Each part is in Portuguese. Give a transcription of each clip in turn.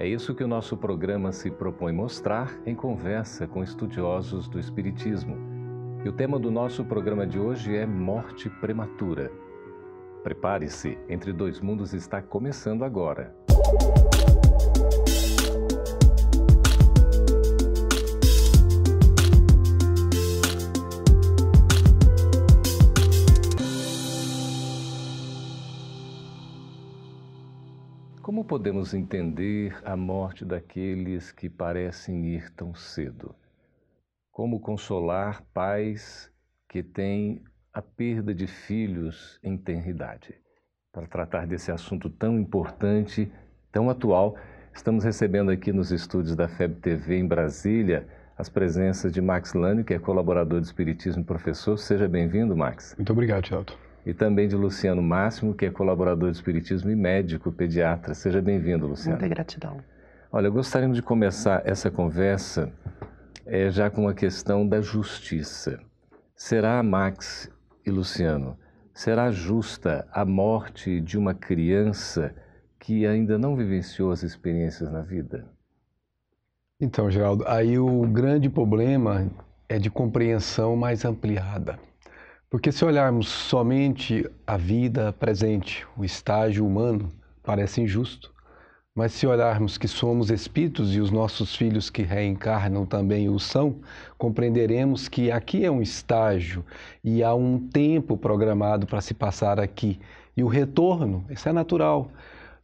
É isso que o nosso programa se propõe mostrar em conversa com estudiosos do Espiritismo. E o tema do nosso programa de hoje é morte prematura. Prepare-se, Entre Dois Mundos está começando agora. Como podemos entender a morte daqueles que parecem ir tão cedo? Como consolar pais que têm a perda de filhos em tenridade? Para tratar desse assunto tão importante, tão atual, estamos recebendo aqui nos estúdios da FEB TV em Brasília as presenças de Max Lane, que é colaborador de Espiritismo e professor. Seja bem-vindo, Max. Muito obrigado, Celto e também de Luciano Máximo, que é colaborador de Espiritismo e médico pediatra. Seja bem-vindo, Luciano. Muita gratidão. Olha, gostaríamos de começar essa conversa é, já com a questão da justiça. Será, Max e Luciano, será justa a morte de uma criança que ainda não vivenciou as experiências na vida? Então, Geraldo, aí o grande problema é de compreensão mais ampliada. Porque se olharmos somente a vida presente, o estágio humano, parece injusto. Mas se olharmos que somos espíritos e os nossos filhos que reencarnam também o são, compreenderemos que aqui é um estágio e há um tempo programado para se passar aqui. E o retorno, isso é natural.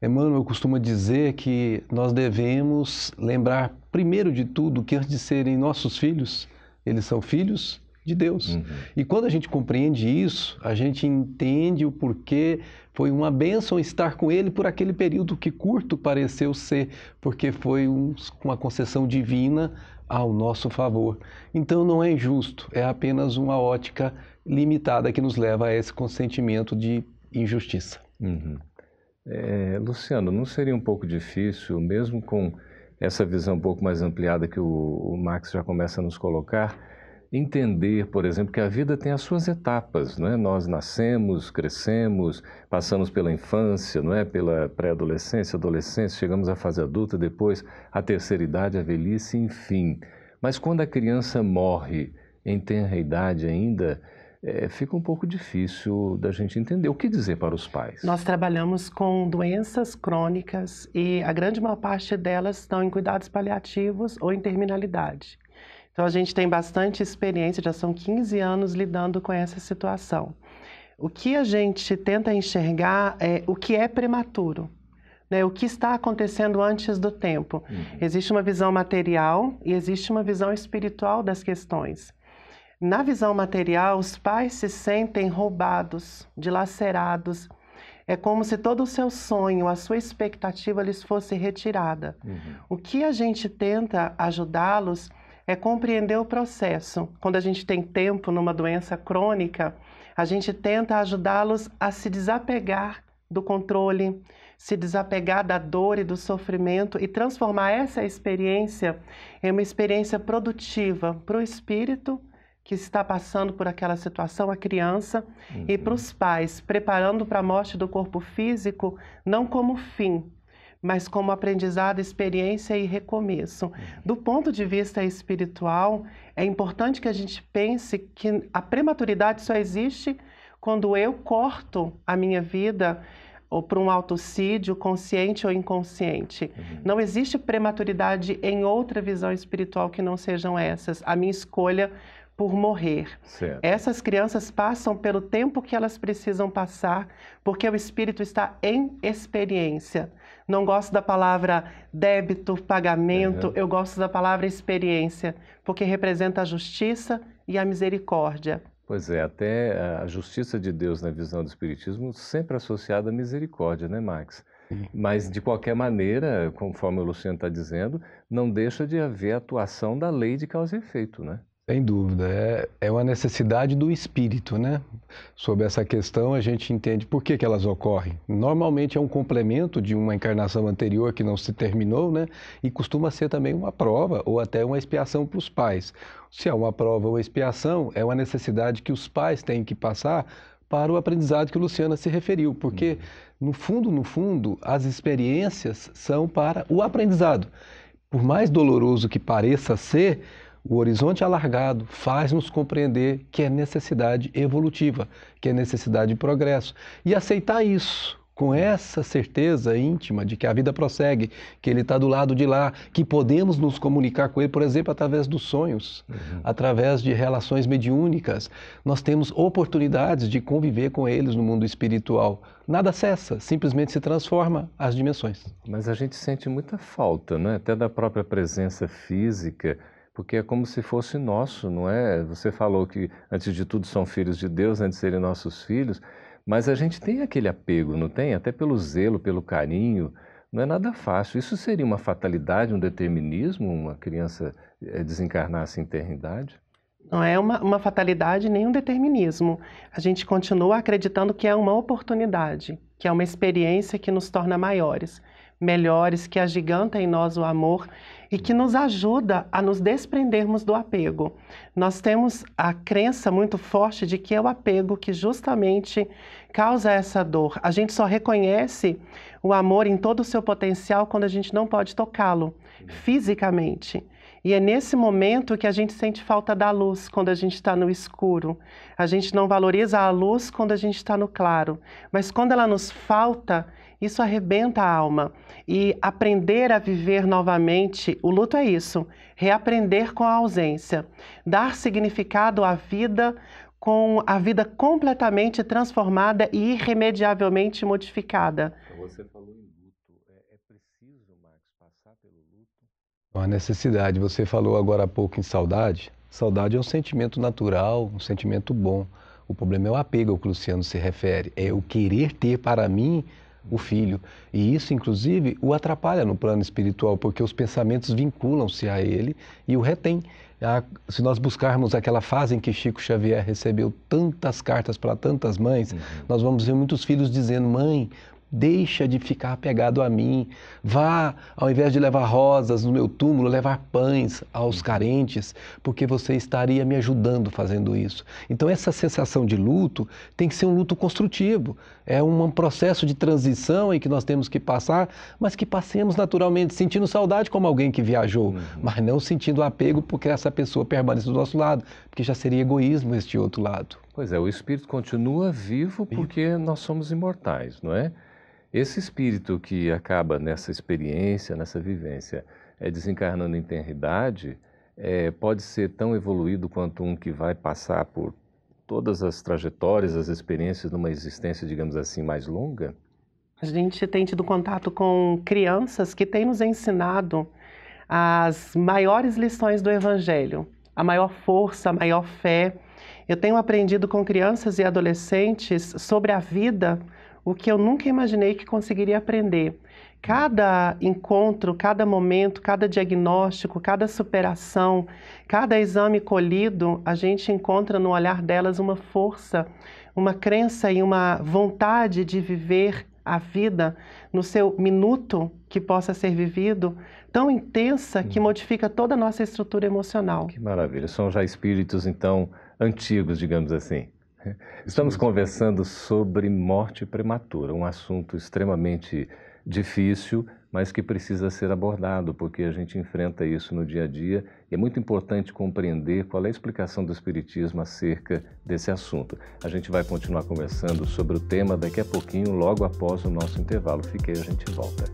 Emmanuel costuma dizer que nós devemos lembrar, primeiro de tudo, que antes de serem nossos filhos, eles são filhos de Deus. Uhum. E quando a gente compreende isso, a gente entende o porquê foi uma bênção estar com Ele por aquele período que curto pareceu ser, porque foi um, uma concessão divina ao nosso favor. Então não é injusto, é apenas uma ótica limitada que nos leva a esse consentimento de injustiça. Uhum. É, Luciano, não seria um pouco difícil, mesmo com essa visão um pouco mais ampliada que o, o Max já começa a nos colocar, entender, por exemplo, que a vida tem as suas etapas, não é? Nós nascemos, crescemos, passamos pela infância, não é? Pela pré-adolescência, adolescência, chegamos à fase adulta, depois a terceira idade, a velhice, enfim. Mas quando a criança morre em tenra idade ainda, é, fica um pouco difícil da gente entender o que dizer para os pais. Nós trabalhamos com doenças crônicas e a grande maior parte delas estão em cuidados paliativos ou em terminalidade. Então a gente tem bastante experiência, já são 15 anos lidando com essa situação. O que a gente tenta enxergar é o que é prematuro, né? o que está acontecendo antes do tempo. Uhum. Existe uma visão material e existe uma visão espiritual das questões. Na visão material, os pais se sentem roubados, dilacerados. É como se todo o seu sonho, a sua expectativa lhes fosse retirada. Uhum. O que a gente tenta ajudá-los é compreender o processo. Quando a gente tem tempo numa doença crônica, a gente tenta ajudá-los a se desapegar do controle, se desapegar da dor e do sofrimento e transformar essa experiência em uma experiência produtiva para o espírito que está passando por aquela situação, a criança, uhum. e para os pais, preparando para a morte do corpo físico, não como fim, mas como aprendizado, experiência e recomeço. Uhum. Do ponto de vista espiritual, é importante que a gente pense que a prematuridade só existe quando eu corto a minha vida ou para um autocídio consciente ou inconsciente. Uhum. Não existe prematuridade em outra visão espiritual que não sejam essas. A minha escolha por morrer. Certo. Essas crianças passam pelo tempo que elas precisam passar, porque o espírito está em experiência. Não gosto da palavra débito, pagamento, uhum. eu gosto da palavra experiência, porque representa a justiça e a misericórdia. Pois é, até a justiça de Deus na visão do Espiritismo sempre associada à misericórdia, né, Max? Mas, de qualquer maneira, conforme o Luciano está dizendo, não deixa de haver atuação da lei de causa e efeito, né? Sem dúvida, é, é uma necessidade do espírito, né? Sobre essa questão, a gente entende por que, que elas ocorrem. Normalmente é um complemento de uma encarnação anterior que não se terminou, né? E costuma ser também uma prova ou até uma expiação para os pais. Se é uma prova ou expiação, é uma necessidade que os pais têm que passar para o aprendizado que Luciana se referiu, porque no fundo, no fundo, as experiências são para o aprendizado. Por mais doloroso que pareça ser, o horizonte alargado faz-nos compreender que é necessidade evolutiva, que é necessidade de progresso. E aceitar isso com essa certeza íntima de que a vida prossegue, que Ele está do lado de lá, que podemos nos comunicar com Ele, por exemplo, através dos sonhos, uhum. através de relações mediúnicas. Nós temos oportunidades de conviver com eles no mundo espiritual. Nada cessa, simplesmente se transforma as dimensões. Mas a gente sente muita falta, né? até da própria presença física porque é como se fosse nosso, não é? Você falou que, antes de tudo, são filhos de Deus, antes de serem nossos filhos, mas a gente tem aquele apego, não tem? Até pelo zelo, pelo carinho, não é nada fácil. Isso seria uma fatalidade, um determinismo, uma criança eh, desencarnar sem ter idade? Não é uma, uma fatalidade nem um determinismo. A gente continua acreditando que é uma oportunidade, que é uma experiência que nos torna maiores melhores, que agiganta em nós o amor e que nos ajuda a nos desprendermos do apego. Nós temos a crença muito forte de que é o apego que justamente causa essa dor. A gente só reconhece o amor em todo o seu potencial quando a gente não pode tocá-lo fisicamente. E é nesse momento que a gente sente falta da luz, quando a gente está no escuro. A gente não valoriza a luz quando a gente está no claro. Mas quando ela nos falta, isso arrebenta a alma. E aprender a viver novamente, o luto é isso, reaprender com a ausência, dar significado à vida com a vida completamente transformada e irremediavelmente modificada. Você falou em luto, é, é preciso, Marcos, passar pelo luto? Uma necessidade. Você falou agora há pouco em saudade. Saudade é um sentimento natural, um sentimento bom. O problema é o apego ao que o Luciano se refere. É o querer ter para mim o filho. E isso, inclusive, o atrapalha no plano espiritual, porque os pensamentos vinculam-se a ele e o retém. Se nós buscarmos aquela fase em que Chico Xavier recebeu tantas cartas para tantas mães, uhum. nós vamos ver muitos filhos dizendo: Mãe, Deixa de ficar apegado a mim. Vá, ao invés de levar rosas no meu túmulo, levar pães aos carentes, porque você estaria me ajudando fazendo isso. Então, essa sensação de luto tem que ser um luto construtivo. É um processo de transição em que nós temos que passar, mas que passemos naturalmente, sentindo saudade como alguém que viajou, uhum. mas não sentindo apego porque essa pessoa permanece do nosso lado, porque já seria egoísmo este outro lado. Pois é, o espírito continua vivo porque nós somos imortais, não é? Esse espírito que acaba nessa experiência, nessa vivência, é, desencarnando em tenridade, é, pode ser tão evoluído quanto um que vai passar por todas as trajetórias, as experiências numa existência, digamos assim, mais longa? A gente tem tido contato com crianças que têm nos ensinado as maiores lições do Evangelho, a maior força, a maior fé. Eu tenho aprendido com crianças e adolescentes sobre a vida o que eu nunca imaginei que conseguiria aprender. Cada encontro, cada momento, cada diagnóstico, cada superação, cada exame colhido, a gente encontra no olhar delas uma força, uma crença e uma vontade de viver a vida no seu minuto que possa ser vivido, tão intensa que hum. modifica toda a nossa estrutura emocional. Que maravilha. São já espíritos, então, antigos, digamos assim. Estamos conversando sobre morte prematura, um assunto extremamente difícil, mas que precisa ser abordado, porque a gente enfrenta isso no dia a dia e é muito importante compreender qual é a explicação do Espiritismo acerca desse assunto. A gente vai continuar conversando sobre o tema daqui a pouquinho, logo após o nosso intervalo. Fique aí, a gente volta.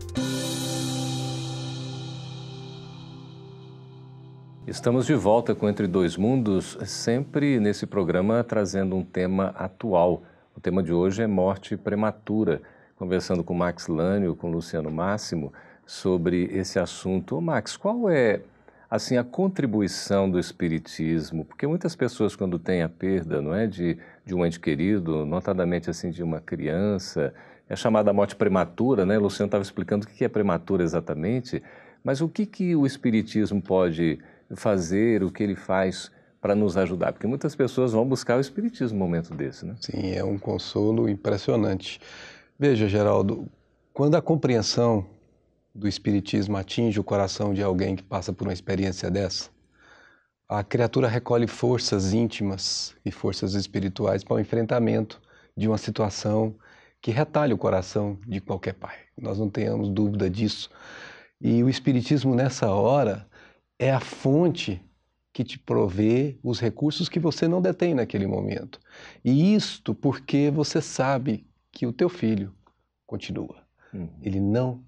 Estamos de volta com Entre Dois Mundos, sempre nesse programa trazendo um tema atual. O tema de hoje é morte prematura. Conversando com Max Lânio, com Luciano Máximo, sobre esse assunto. Ô Max, qual é assim a contribuição do espiritismo? Porque muitas pessoas quando têm a perda, não é, de, de um ente querido, notadamente assim de uma criança, é chamada morte prematura, né? O Luciano estava explicando o que é prematura exatamente, mas o que que o espiritismo pode fazer, o que ele faz para nos ajudar? Porque muitas pessoas vão buscar o Espiritismo no momento desse, né? Sim, é um consolo impressionante. Veja, Geraldo, quando a compreensão do Espiritismo atinge o coração de alguém que passa por uma experiência dessa, a criatura recolhe forças íntimas e forças espirituais para o enfrentamento de uma situação que retalha o coração de qualquer pai. Nós não tenhamos dúvida disso. E o Espiritismo, nessa hora, é a fonte que te provê os recursos que você não detém naquele momento. E isto porque você sabe que o teu filho continua. Uhum. Ele não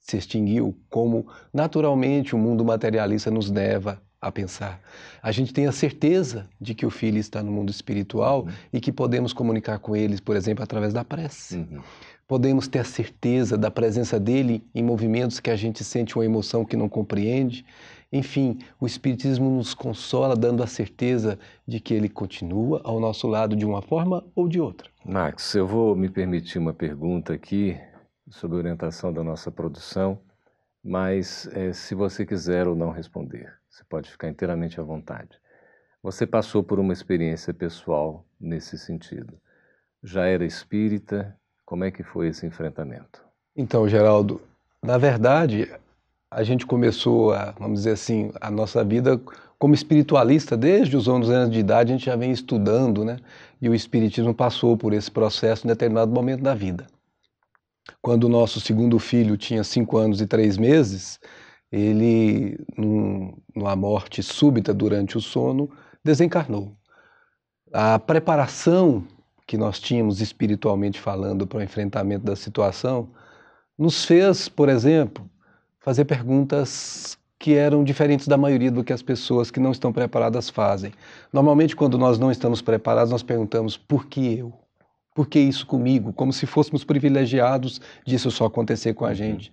se extinguiu como naturalmente o mundo materialista nos leva a pensar. A gente tem a certeza de que o filho está no mundo espiritual uhum. e que podemos comunicar com eles, por exemplo, através da prece. Uhum. Podemos ter a certeza da presença dele em movimentos que a gente sente uma emoção que não compreende. Enfim, o Espiritismo nos consola, dando a certeza de que ele continua ao nosso lado de uma forma ou de outra. Max, eu vou me permitir uma pergunta aqui sob orientação da nossa produção, mas é, se você quiser ou não responder. Você pode ficar inteiramente à vontade. Você passou por uma experiência pessoal nesse sentido. Já era espírita? Como é que foi esse enfrentamento? Então, Geraldo, na verdade, a gente começou, a, vamos dizer assim, a nossa vida como espiritualista desde os 11 anos de idade, a gente já vem estudando, né? E o espiritismo passou por esse processo em determinado momento da vida. Quando o nosso segundo filho tinha cinco anos e três meses, ele, num, numa morte súbita durante o sono, desencarnou. A preparação que nós tínhamos espiritualmente falando para o enfrentamento da situação nos fez, por exemplo, fazer perguntas que eram diferentes da maioria do que as pessoas que não estão preparadas fazem. Normalmente, quando nós não estamos preparados, nós perguntamos: por que eu? Por que isso comigo? Como se fôssemos privilegiados disso só acontecer com a gente.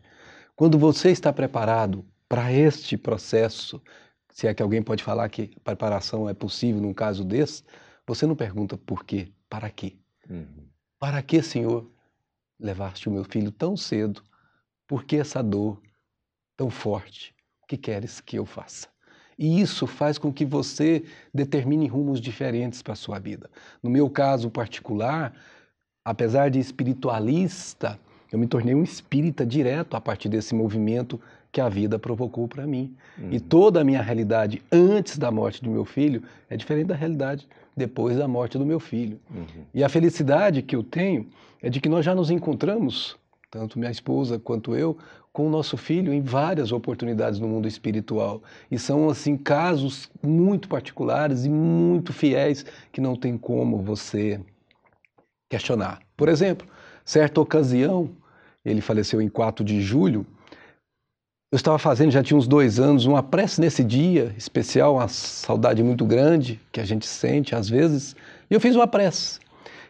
Quando você está preparado para este processo, se é que alguém pode falar que preparação é possível num caso desse, você não pergunta por quê, para quê? Uhum. Para que, Senhor, levaste o meu filho tão cedo? Por que essa dor tão forte? O que queres que eu faça? E isso faz com que você determine rumos diferentes para a sua vida. No meu caso particular, apesar de espiritualista, eu me tornei um espírita direto a partir desse movimento que a vida provocou para mim. Uhum. E toda a minha realidade antes da morte do meu filho é diferente da realidade depois da morte do meu filho. Uhum. E a felicidade que eu tenho é de que nós já nos encontramos, tanto minha esposa quanto eu, com o nosso filho em várias oportunidades no mundo espiritual. E são, assim, casos muito particulares e muito fiéis que não tem como você questionar. Por exemplo, certa ocasião, ele faleceu em 4 de julho, eu estava fazendo, já tinha uns dois anos, uma prece nesse dia especial, uma saudade muito grande que a gente sente às vezes, e eu fiz uma prece.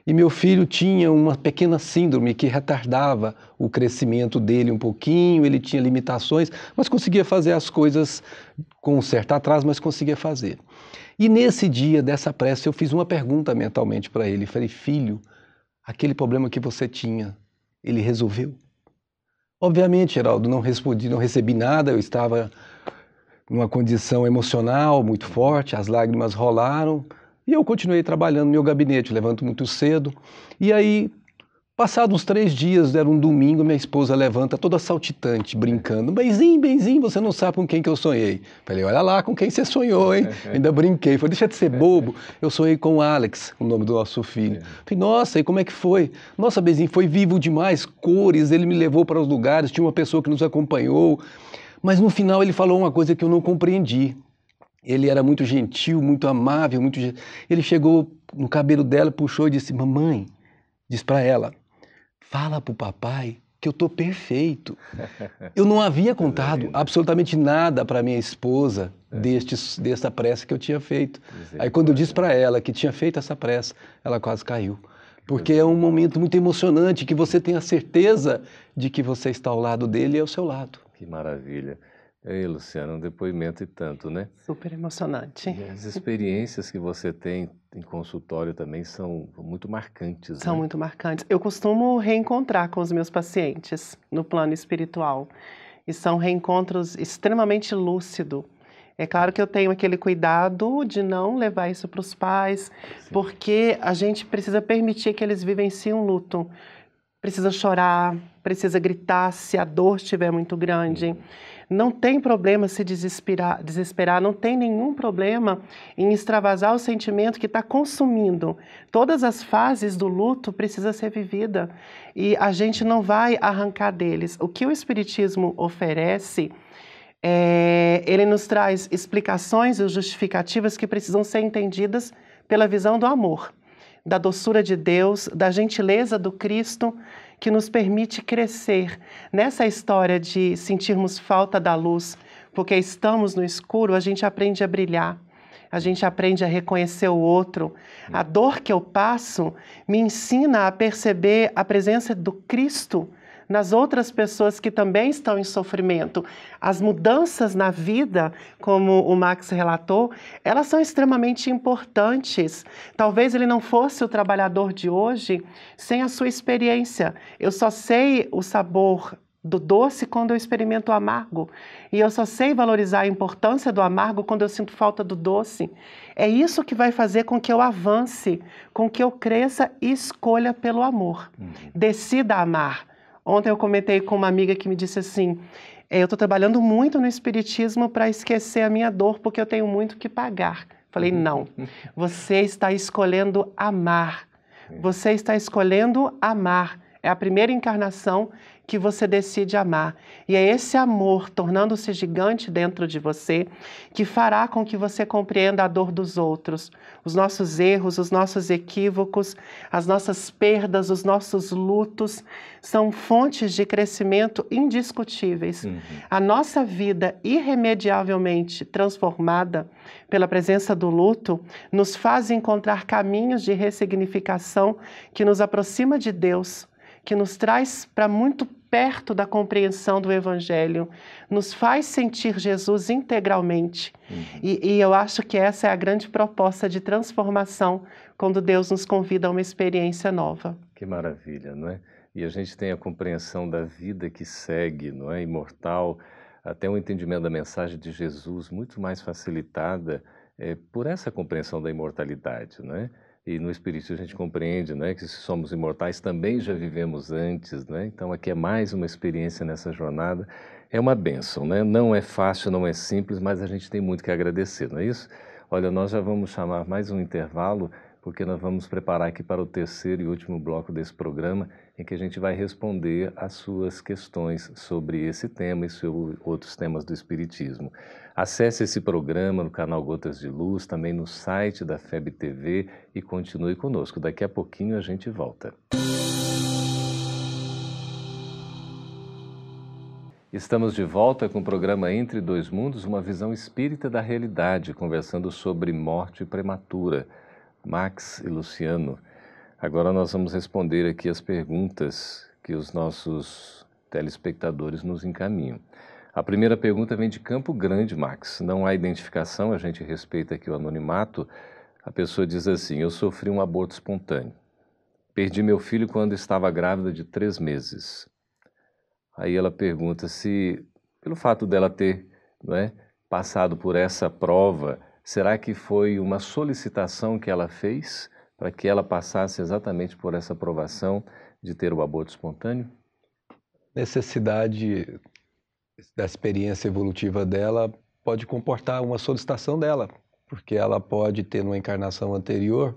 E meu filho tinha uma pequena síndrome que retardava o crescimento dele um pouquinho, ele tinha limitações, mas conseguia fazer as coisas com um certo atraso, mas conseguia fazer. E nesse dia dessa prece eu fiz uma pergunta mentalmente para ele, falei: "Filho, aquele problema que você tinha, ele resolveu?" Obviamente, Geraldo, não respondi, não recebi nada, eu estava numa condição emocional muito forte, as lágrimas rolaram e eu continuei trabalhando no meu gabinete, levanto muito cedo. E aí, passados uns três dias, era um domingo, minha esposa levanta toda saltitante, brincando. Benzinho, benzinho, você não sabe com quem que eu sonhei. Falei, olha lá com quem você sonhou, hein? Ainda brinquei. Falei, deixa de ser bobo. Eu sonhei com o Alex, o nome do nosso filho. Falei, nossa, e como é que foi? Nossa, benzinho, foi vivo demais, cores, ele me levou para os lugares, tinha uma pessoa que nos acompanhou. Mas no final ele falou uma coisa que eu não compreendi. Ele era muito gentil, muito amável, muito. Ele chegou no cabelo dela, puxou e disse: Mamãe, diz para ela, fala para o papai que eu estou perfeito. Eu não havia contado absolutamente nada para minha esposa é. deste, dessa prece que eu tinha feito. Aí quando eu disse para ela que tinha feito essa prece, ela quase caiu. Porque é um momento muito emocionante que você tem a certeza de que você está ao lado dele e ao seu lado. Que maravilha. Ei, Luciana, um depoimento e tanto, né? Super emocionante. E as experiências que você tem em consultório também são muito marcantes. São né? muito marcantes. Eu costumo reencontrar com os meus pacientes no plano espiritual. E são reencontros extremamente lúcidos. É claro que eu tenho aquele cuidado de não levar isso para os pais, Sim. porque a gente precisa permitir que eles vivenciem um luto. Precisa chorar, precisa gritar se a dor estiver muito grande. Não tem problema se desesperar, desesperar, não tem nenhum problema em extravasar o sentimento que está consumindo. Todas as fases do luto precisa ser vivida e a gente não vai arrancar deles. O que o Espiritismo oferece é, ele nos traz explicações e justificativas que precisam ser entendidas pela visão do amor, da doçura de Deus, da gentileza do Cristo que nos permite crescer nessa história de sentirmos falta da luz, porque estamos no escuro, a gente aprende a brilhar. A gente aprende a reconhecer o outro. A dor que eu passo me ensina a perceber a presença do Cristo nas outras pessoas que também estão em sofrimento. As mudanças na vida, como o Max relatou, elas são extremamente importantes. Talvez ele não fosse o trabalhador de hoje sem a sua experiência. Eu só sei o sabor do doce quando eu experimento o amargo. E eu só sei valorizar a importância do amargo quando eu sinto falta do doce. É isso que vai fazer com que eu avance, com que eu cresça e escolha pelo amor. Uhum. Decida amar. Ontem eu comentei com uma amiga que me disse assim: é, eu estou trabalhando muito no Espiritismo para esquecer a minha dor, porque eu tenho muito que pagar. Falei: uhum. não, você está escolhendo amar. Você está escolhendo amar. É a primeira encarnação que você decide amar. E é esse amor tornando-se gigante dentro de você que fará com que você compreenda a dor dos outros, os nossos erros, os nossos equívocos, as nossas perdas, os nossos lutos são fontes de crescimento indiscutíveis. Uhum. A nossa vida irremediavelmente transformada pela presença do luto nos faz encontrar caminhos de ressignificação que nos aproxima de Deus que nos traz para muito perto da compreensão do Evangelho, nos faz sentir Jesus integralmente. Uhum. E, e, eu acho que essa é a grande proposta de transformação quando Deus nos convida a uma experiência nova. Que maravilha, não é? E a gente tem a compreensão da vida que segue, não é? Imortal, até o entendimento da mensagem de Jesus muito mais facilitada é, por essa compreensão da imortalidade, não é? E no Espiritismo a gente compreende né, que se somos imortais também já vivemos antes, né? então aqui é mais uma experiência nessa jornada. É uma bênção, né? não é fácil, não é simples, mas a gente tem muito que agradecer, não é isso? Olha, nós já vamos chamar mais um intervalo, porque nós vamos preparar aqui para o terceiro e último bloco desse programa, em que a gente vai responder às suas questões sobre esse tema e sobre outros temas do Espiritismo. Acesse esse programa no canal Gotas de Luz, também no site da FEB TV e continue conosco. Daqui a pouquinho a gente volta. Estamos de volta com o programa Entre Dois Mundos, uma visão espírita da realidade, conversando sobre morte prematura. Max e Luciano. Agora nós vamos responder aqui as perguntas que os nossos telespectadores nos encaminham. A primeira pergunta vem de Campo Grande, Max. Não há identificação, a gente respeita aqui o anonimato. A pessoa diz assim: Eu sofri um aborto espontâneo. Perdi meu filho quando estava grávida de três meses. Aí ela pergunta se, pelo fato dela ter não é, passado por essa prova, será que foi uma solicitação que ela fez para que ela passasse exatamente por essa aprovação de ter o aborto espontâneo? Necessidade da experiência evolutiva dela pode comportar uma solicitação dela, porque ela pode ter, numa encarnação anterior,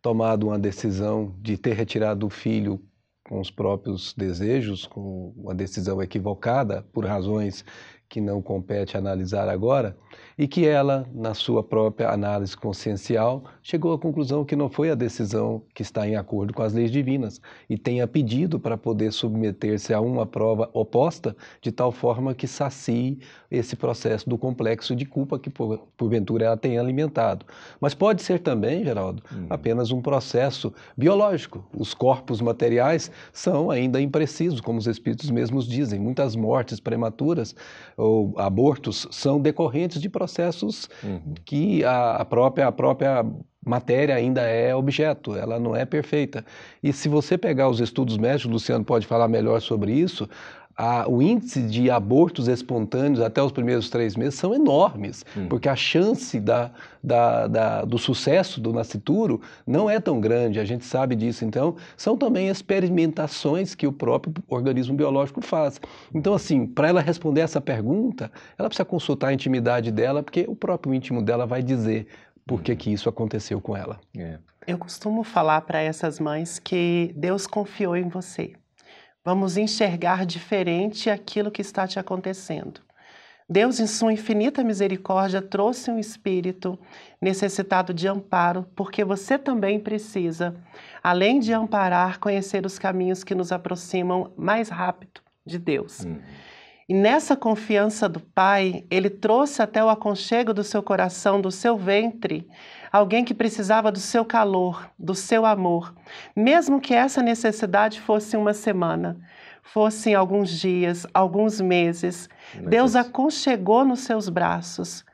tomado uma decisão de ter retirado o filho com os próprios desejos, com uma decisão equivocada, por razões que não compete analisar agora, e que ela, na sua própria análise consciencial, chegou à conclusão que não foi a decisão que está em acordo com as leis divinas e tenha pedido para poder submeter-se a uma prova oposta, de tal forma que sacie esse processo do complexo de culpa que, porventura, ela tenha alimentado. Mas pode ser também, Geraldo, uhum. apenas um processo biológico. Os corpos materiais são ainda imprecisos, como os espíritos mesmos dizem. Muitas mortes prematuras ou abortos são decorrentes de processos uhum. que a própria, a própria matéria ainda é objeto, ela não é perfeita. E se você pegar os estudos médicos, Luciano pode falar melhor sobre isso, a, o índice de abortos espontâneos até os primeiros três meses são enormes, hum. porque a chance da, da, da, do sucesso do nascituro não é tão grande, a gente sabe disso. Então, são também experimentações que o próprio organismo biológico faz. Então, assim, para ela responder essa pergunta, ela precisa consultar a intimidade dela, porque o próprio íntimo dela vai dizer por que, que isso aconteceu com ela. É. Eu costumo falar para essas mães que Deus confiou em você. Vamos enxergar diferente aquilo que está te acontecendo. Deus, em sua infinita misericórdia, trouxe um espírito necessitado de amparo, porque você também precisa, além de amparar, conhecer os caminhos que nos aproximam mais rápido de Deus. Hum. E nessa confiança do Pai, ele trouxe até o aconchego do seu coração, do seu ventre, alguém que precisava do seu calor, do seu amor, mesmo que essa necessidade fosse uma semana, fossem alguns dias, alguns meses. Deus aconchegou nos seus braços.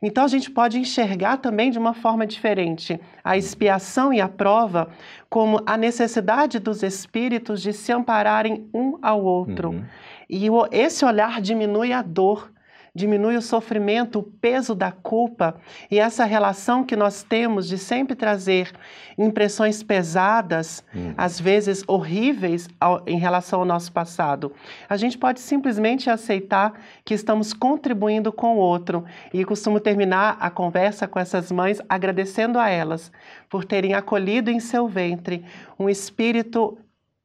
Então a gente pode enxergar também de uma forma diferente a expiação e a prova como a necessidade dos espíritos de se ampararem um ao outro. Uhum. E esse olhar diminui a dor diminui o sofrimento, o peso da culpa e essa relação que nós temos de sempre trazer impressões pesadas, hum. às vezes horríveis, ao, em relação ao nosso passado. A gente pode simplesmente aceitar que estamos contribuindo com o outro e costumo terminar a conversa com essas mães agradecendo a elas por terem acolhido em seu ventre um espírito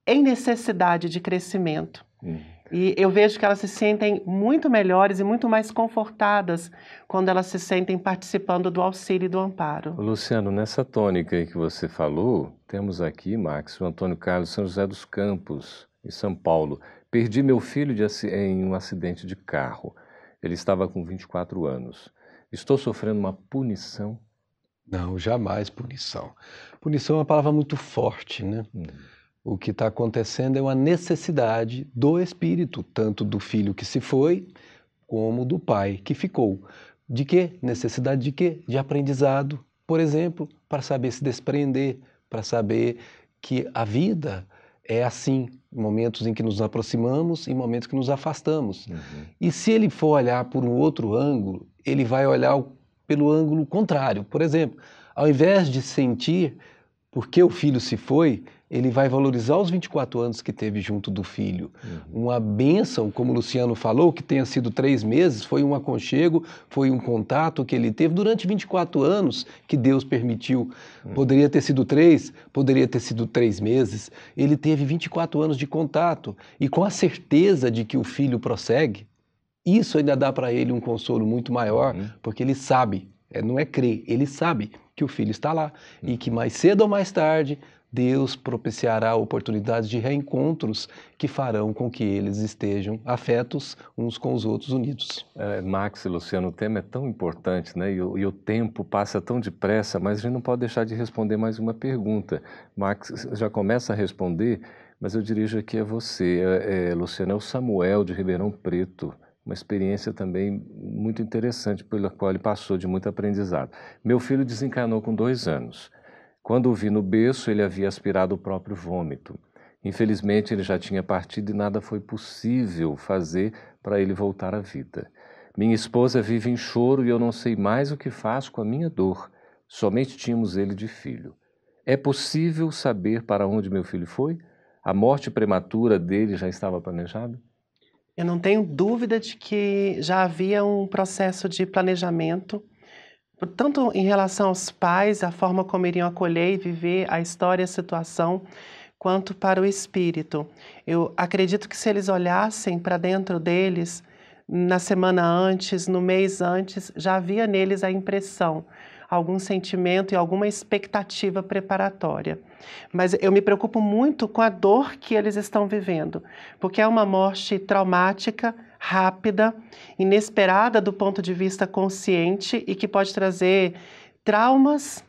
em necessidade de crescimento. Hum. E eu vejo que elas se sentem muito melhores e muito mais confortadas quando elas se sentem participando do auxílio e do amparo. Luciano, nessa tônica aí que você falou, temos aqui, Max, o Antônio Carlos São José dos Campos, em São Paulo. Perdi meu filho de, em um acidente de carro. Ele estava com 24 anos. Estou sofrendo uma punição? Não, jamais punição. Punição é uma palavra muito forte, né? Hum. O que está acontecendo é uma necessidade do espírito, tanto do filho que se foi, como do pai que ficou. De quê? Necessidade de quê? De aprendizado, por exemplo, para saber se desprender, para saber que a vida é assim, momentos em que nos aproximamos e momentos que nos afastamos. Uhum. E se ele for olhar por um outro ângulo, ele vai olhar pelo ângulo contrário. Por exemplo, ao invés de sentir porque o filho se foi, ele vai valorizar os 24 anos que teve junto do filho. Uhum. Uma bênção, como o Luciano falou, que tenha sido três meses, foi um aconchego, foi um contato que ele teve durante 24 anos que Deus permitiu. Uhum. Poderia ter sido três, poderia ter sido três meses. Ele teve 24 anos de contato e com a certeza de que o filho prossegue, isso ainda dá para ele um consolo muito maior, uhum. porque ele sabe, é, não é crer, ele sabe que o filho está lá e que mais cedo ou mais tarde Deus propiciará oportunidades de reencontros que farão com que eles estejam afetos uns com os outros, unidos. É, Max e Luciano, o tema é tão importante, né? E o, e o, tempo passa tão depressa, mas a gente não pode deixar de responder mais uma pergunta. Max já começa a responder, mas eu dirijo aqui a você. É, é, Luciano, é o Samuel de Ribeirão Preto uma experiência também muito interessante pela qual ele passou de muito aprendizado. Meu filho desencarnou com dois anos. Quando o vi no berço, ele havia aspirado o próprio vômito. Infelizmente, ele já tinha partido e nada foi possível fazer para ele voltar à vida. Minha esposa vive em choro e eu não sei mais o que faço com a minha dor. Somente tínhamos ele de filho. É possível saber para onde meu filho foi? A morte prematura dele já estava planejada? Eu não tenho dúvida de que já havia um processo de planejamento tanto em relação aos pais, a forma como iriam acolher e viver a história, a situação, quanto para o espírito. Eu acredito que se eles olhassem para dentro deles, na semana antes, no mês antes, já havia neles a impressão, algum sentimento e alguma expectativa preparatória. Mas eu me preocupo muito com a dor que eles estão vivendo, porque é uma morte traumática, rápida, inesperada do ponto de vista consciente e que pode trazer traumas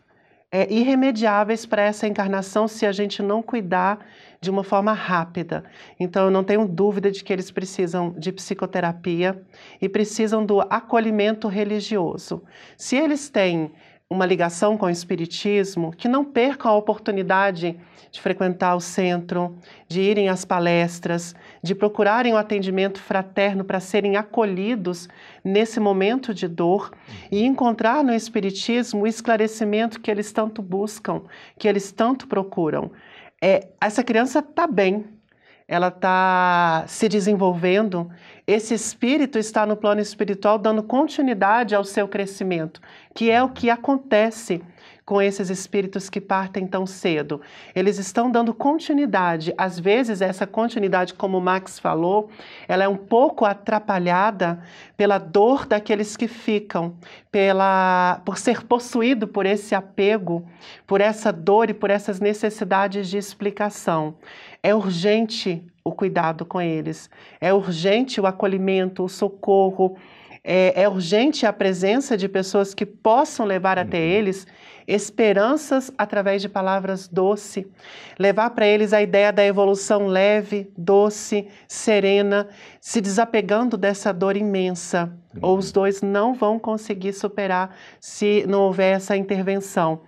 é, irremediáveis para essa encarnação se a gente não cuidar de uma forma rápida. Então, eu não tenho dúvida de que eles precisam de psicoterapia e precisam do acolhimento religioso. Se eles têm uma ligação com o Espiritismo, que não percam a oportunidade de frequentar o centro, de irem às palestras, de procurarem o um atendimento fraterno para serem acolhidos nesse momento de dor e encontrar no Espiritismo o esclarecimento que eles tanto buscam, que eles tanto procuram. É, essa criança está bem, ela está se desenvolvendo, esse espírito está no plano espiritual dando continuidade ao seu crescimento, que é o que acontece com esses espíritos que partem tão cedo. Eles estão dando continuidade. Às vezes, essa continuidade, como o Max falou, ela é um pouco atrapalhada pela dor daqueles que ficam, pela, por ser possuído por esse apego, por essa dor e por essas necessidades de explicação. É urgente o cuidado com eles, é urgente o acolhimento, o socorro. É, é urgente a presença de pessoas que possam levar até uhum. eles esperanças através de palavras doce, levar para eles a ideia da evolução leve, doce, serena, se desapegando dessa dor imensa. Uhum. Ou os dois não vão conseguir superar se não houver essa intervenção.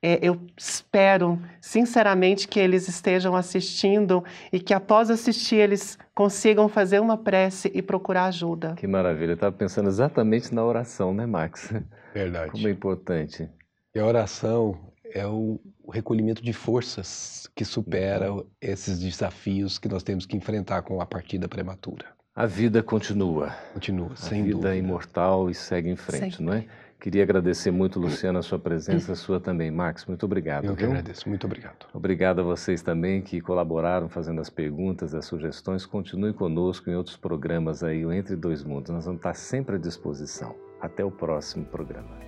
É, eu espero, sinceramente, que eles estejam assistindo e que após assistir eles consigam fazer uma prece e procurar ajuda. Que maravilha. Eu estava pensando exatamente na oração, né, Max? Verdade. Como é importante. E a oração é o recolhimento de forças que supera uhum. esses desafios que nós temos que enfrentar com a partida prematura. A vida continua. Continua, a sem dúvida. dúvida. é imortal e segue em frente, Sempre. não é? Queria agradecer muito, Luciana, a sua presença, a sua também. Max, muito obrigado. Eu que viu? agradeço, muito obrigado. Obrigado a vocês também que colaboraram fazendo as perguntas, as sugestões. Continue conosco em outros programas aí, o Entre Dois Mundos. Nós vamos estar sempre à disposição. Até o próximo programa.